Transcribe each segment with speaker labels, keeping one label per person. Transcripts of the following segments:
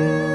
Speaker 1: Thank you.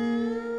Speaker 1: Música